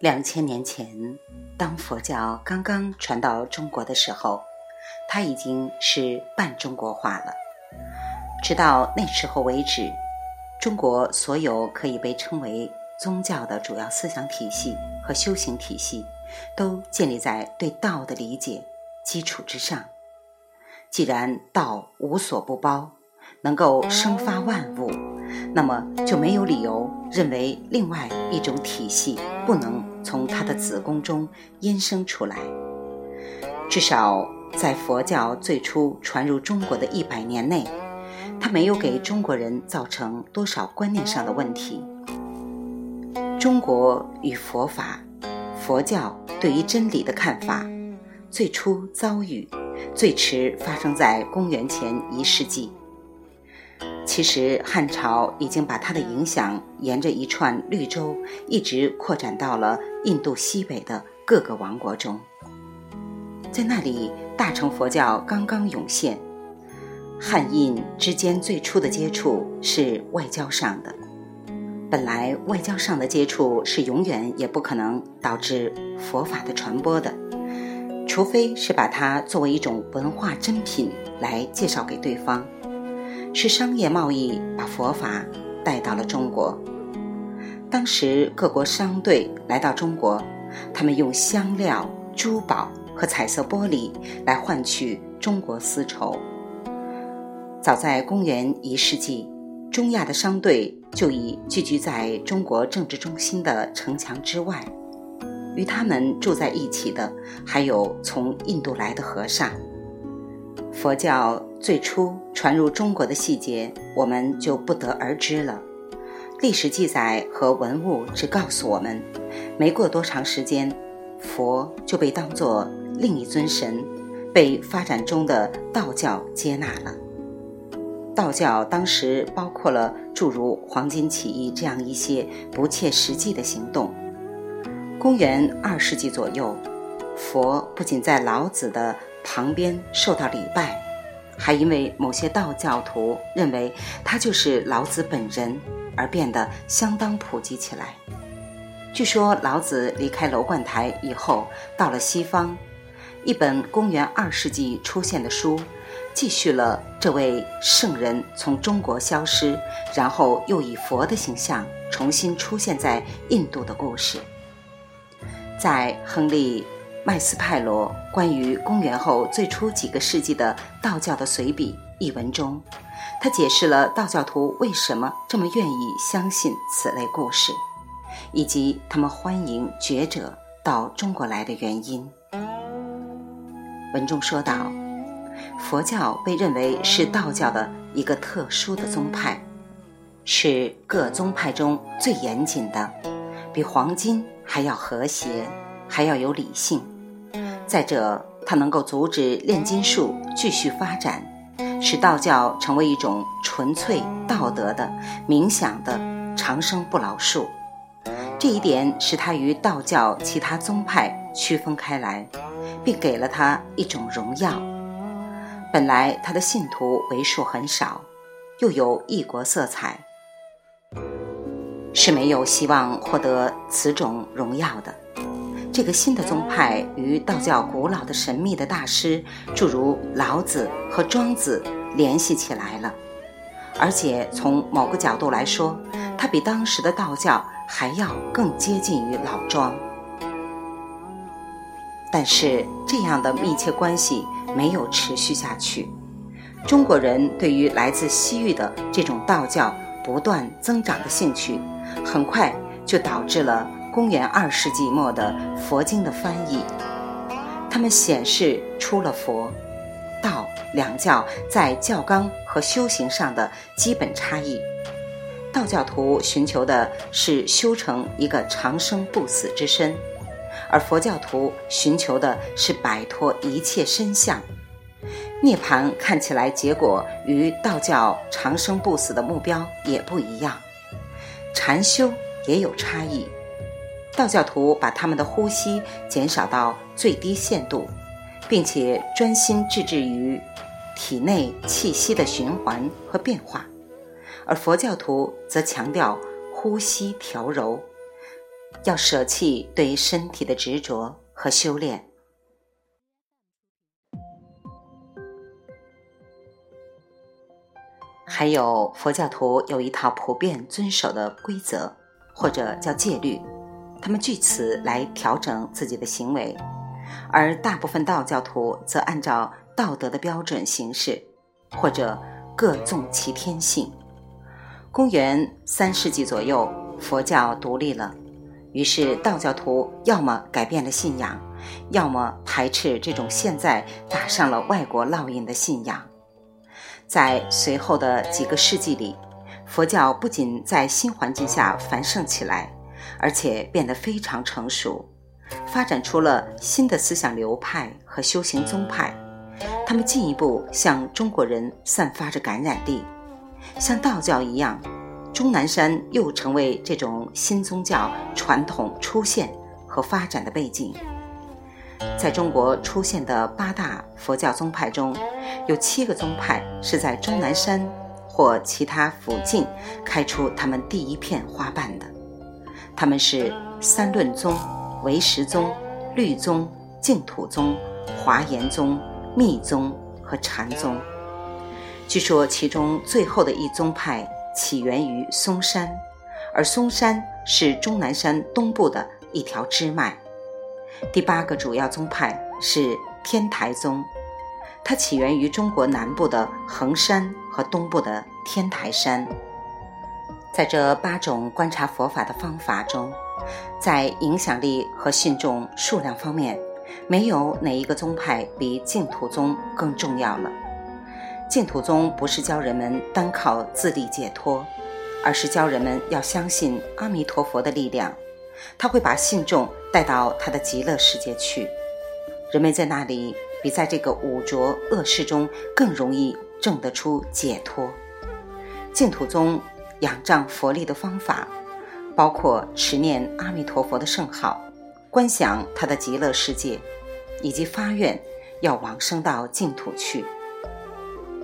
两千年前，当佛教刚刚传到中国的时候，它已经是半中国化了。直到那时候为止，中国所有可以被称为宗教的主要思想体系和修行体系，都建立在对道的理解基础之上。既然道无所不包，能够生发万物。那么就没有理由认为另外一种体系不能从它的子宫中衍生出来。至少在佛教最初传入中国的一百年内，它没有给中国人造成多少观念上的问题。中国与佛法、佛教对于真理的看法，最初遭遇，最迟发生在公元前一世纪。其实汉朝已经把它的影响沿着一串绿洲，一直扩展到了印度西北的各个王国中。在那里，大乘佛教刚刚涌现，汉印之间最初的接触是外交上的。本来外交上的接触是永远也不可能导致佛法的传播的，除非是把它作为一种文化珍品来介绍给对方。是商业贸易把佛法带到了中国。当时各国商队来到中国，他们用香料、珠宝和彩色玻璃来换取中国丝绸。早在公元一世纪，中亚的商队就已聚居在中国政治中心的城墙之外。与他们住在一起的还有从印度来的和尚。佛教最初传入中国的细节，我们就不得而知了。历史记载和文物只告诉我们，没过多长时间，佛就被当作另一尊神，被发展中的道教接纳了。道教当时包括了诸如黄巾起义这样一些不切实际的行动。公元二世纪左右，佛不仅在老子的。旁边受到礼拜，还因为某些道教徒认为他就是老子本人而变得相当普及起来。据说老子离开楼观台以后，到了西方，一本公元二世纪出现的书，继续了这位圣人从中国消失，然后又以佛的形象重新出现在印度的故事。在亨利。麦斯派罗关于公元后最初几个世纪的道教的随笔一文中，他解释了道教徒为什么这么愿意相信此类故事，以及他们欢迎觉者到中国来的原因。文中说道：“佛教被认为是道教的一个特殊的宗派，是各宗派中最严谨的，比黄金还要和谐，还要有理性。”再者，它能够阻止炼金术继续发展，使道教成为一种纯粹道德的、冥想的长生不老术。这一点使它与道教其他宗派区分开来，并给了它一种荣耀。本来它的信徒为数很少，又有异国色彩，是没有希望获得此种荣耀的。这个新的宗派与道教古老的神秘的大师，诸如老子和庄子联系起来了，而且从某个角度来说，它比当时的道教还要更接近于老庄。但是这样的密切关系没有持续下去，中国人对于来自西域的这种道教不断增长的兴趣，很快就导致了。公元二世纪末的佛经的翻译，他们显示出了佛、道两教在教纲和修行上的基本差异。道教徒寻求的是修成一个长生不死之身，而佛教徒寻求的是摆脱一切身相。涅槃看起来结果与道教长生不死的目标也不一样，禅修也有差异。道教徒把他们的呼吸减少到最低限度，并且专心致志于体内气息的循环和变化，而佛教徒则强调呼吸调柔，要舍弃对身体的执着和修炼。还有佛教徒有一套普遍遵守的规则，或者叫戒律，他们据此来调整自己的行为；而大部分道教徒则按照道德的标准行事，或者各纵其天性。公元三世纪左右，佛教独立了，于是道教徒要么改变了信仰，要么排斥这种现在打上了外国烙印的信仰。在随后的几个世纪里，佛教不仅在新环境下繁盛起来，而且变得非常成熟，发展出了新的思想流派和修行宗派。他们进一步向中国人散发着感染力，像道教一样，终南山又成为这种新宗教传统出现和发展的背景。在中国出现的八大佛教宗派中，有七个宗派是在终南山或其他附近开出他们第一片花瓣的。他们是三论宗、唯识宗、律宗、净土宗、华严宗、密宗和禅宗。据说其中最后的一宗派起源于嵩山，而嵩山是终南山东部的一条支脉。第八个主要宗派是天台宗，它起源于中国南部的衡山和东部的天台山。在这八种观察佛法的方法中，在影响力和信众数量方面，没有哪一个宗派比净土宗更重要了。净土宗不是教人们单靠自力解脱，而是教人们要相信阿弥陀佛的力量。他会把信众带到他的极乐世界去，人们在那里比在这个五浊恶世中更容易证得出解脱。净土宗仰仗佛力的方法，包括持念阿弥陀佛的圣号，观想他的极乐世界，以及发愿要往生到净土去。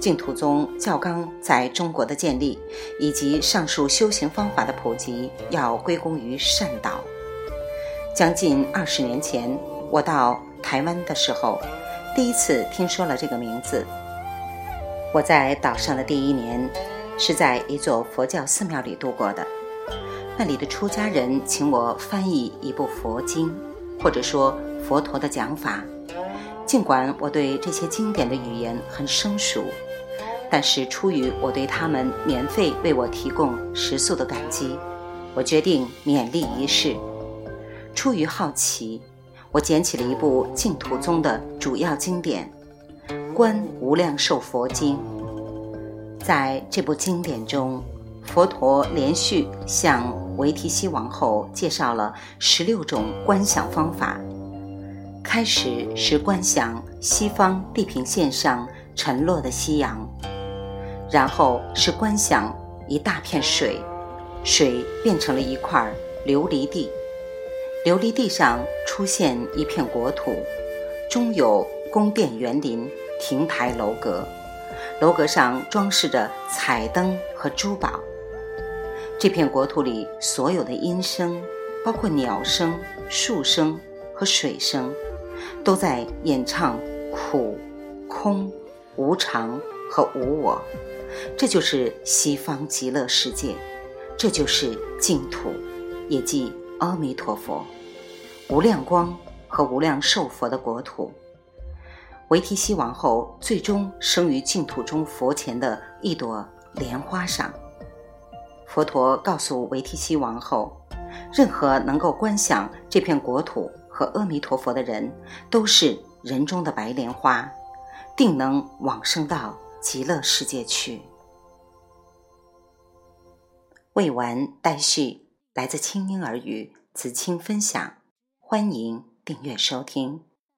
净土宗教纲在中国的建立，以及上述修行方法的普及，要归功于善导。将近二十年前，我到台湾的时候，第一次听说了这个名字。我在岛上的第一年，是在一座佛教寺庙里度过的。那里的出家人请我翻译一部佛经，或者说佛陀的讲法。尽管我对这些经典的语言很生疏。但是出于我对他们免费为我提供食宿的感激，我决定勉力一试。出于好奇，我捡起了一部净土宗的主要经典《观无量寿佛经》。在这部经典中，佛陀连续向维提西王后介绍了十六种观想方法。开始是观想西方地平线上沉落的夕阳。然后是观想一大片水，水变成了一块琉璃地，琉璃地上出现一片国土，中有宫殿园林、亭台楼阁，楼阁上装饰着彩灯和珠宝。这片国土里所有的音声，包括鸟声、树声和水声，都在演唱苦、空、无常和无我。这就是西方极乐世界，这就是净土，也即阿弥陀佛、无量光和无量寿佛的国土。维提西王后最终生于净土中佛前的一朵莲花上。佛陀告诉维提西王后，任何能够观想这片国土和阿弥陀佛的人，都是人中的白莲花，定能往生到。极乐世界去。未完待续，来自清音儿语子清分享，欢迎订阅收听。